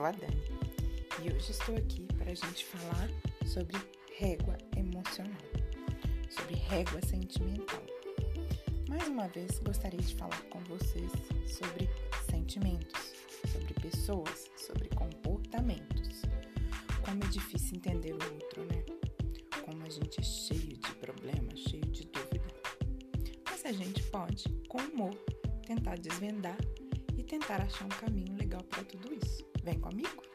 sou a Dani e hoje estou aqui para a gente falar sobre régua emocional, sobre régua sentimental. Mais uma vez, gostaria de falar com vocês sobre sentimentos, sobre pessoas, sobre comportamentos. Como é difícil entender o outro, né? Como a gente é cheio de problemas, cheio de dúvida. Mas a gente pode, com humor, tentar desvendar e tentar achar um caminho legal para tudo isso. Vem comigo?